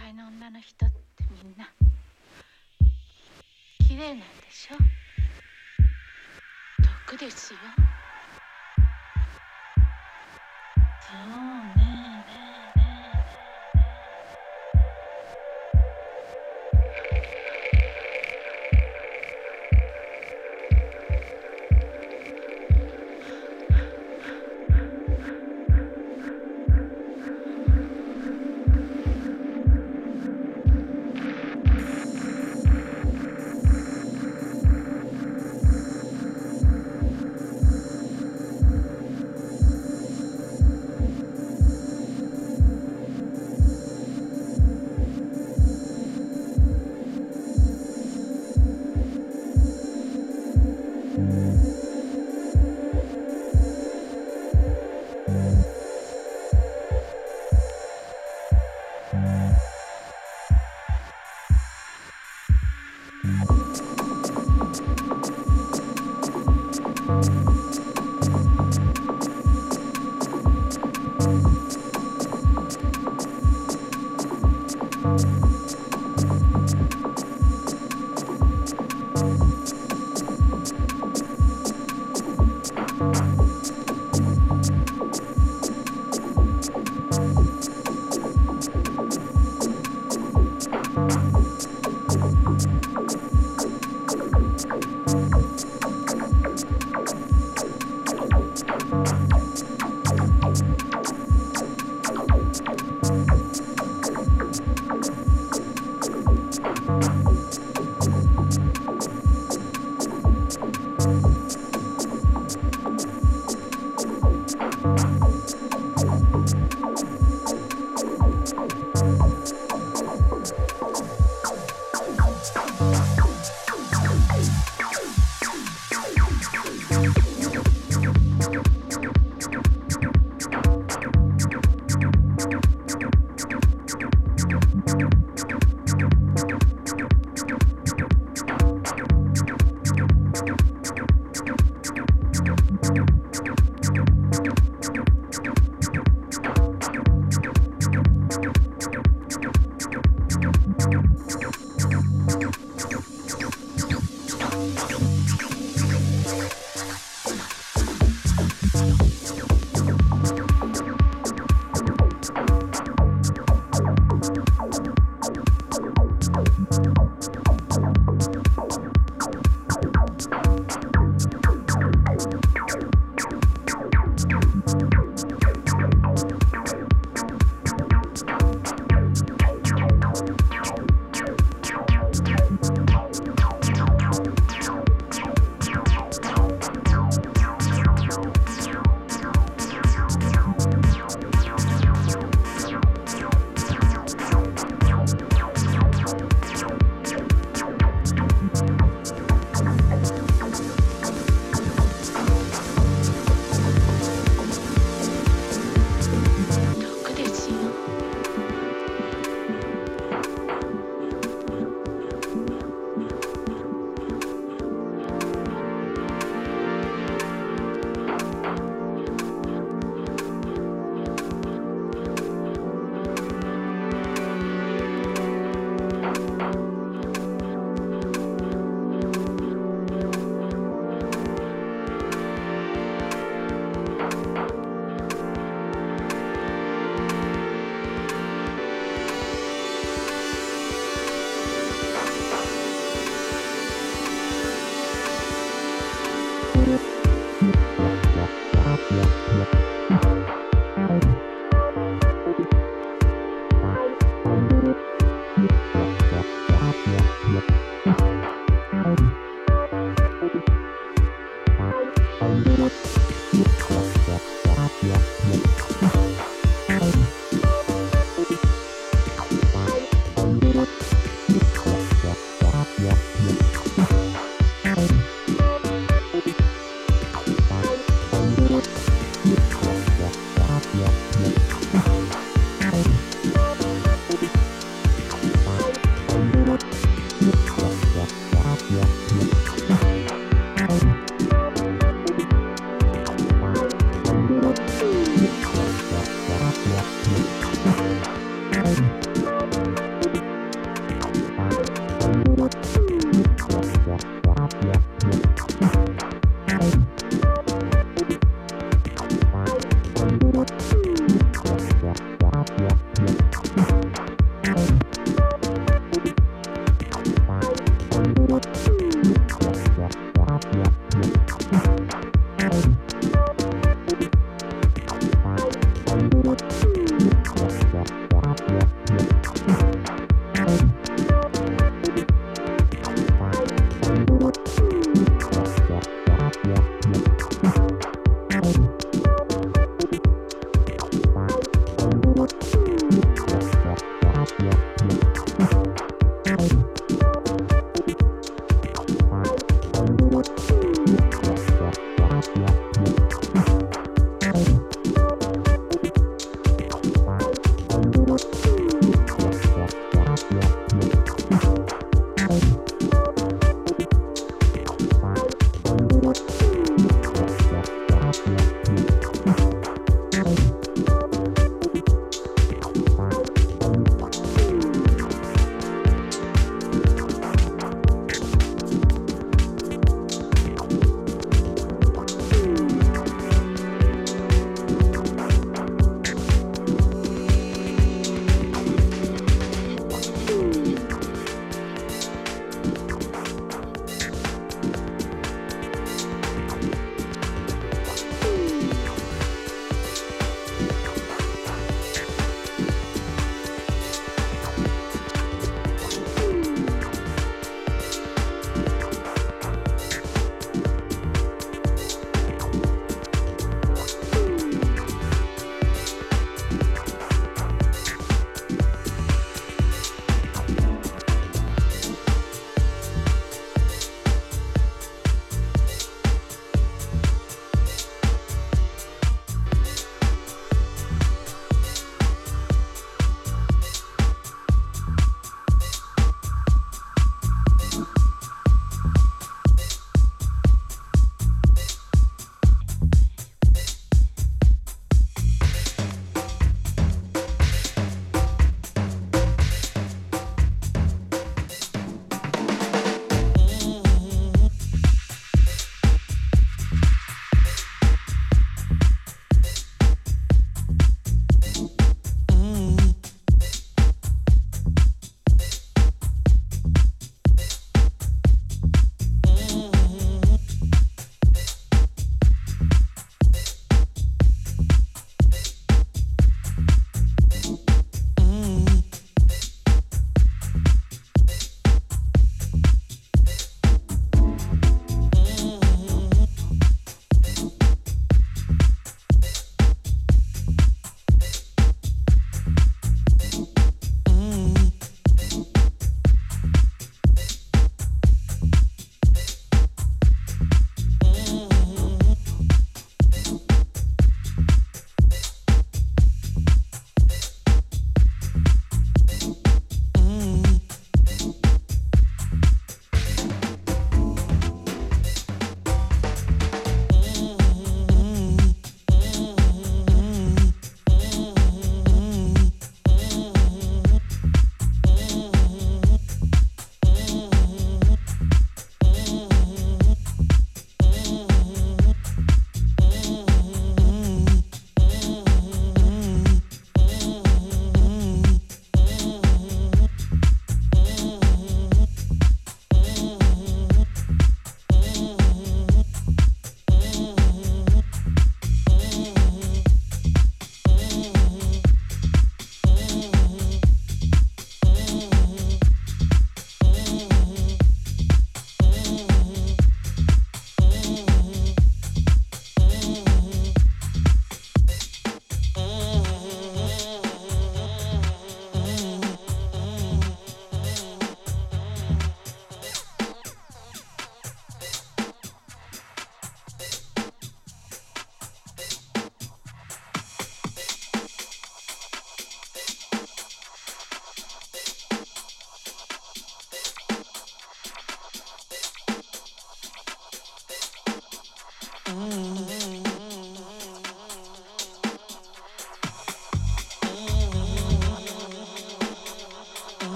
界の女の人ってみんな綺麗なんでしょ？毒ですよ。そう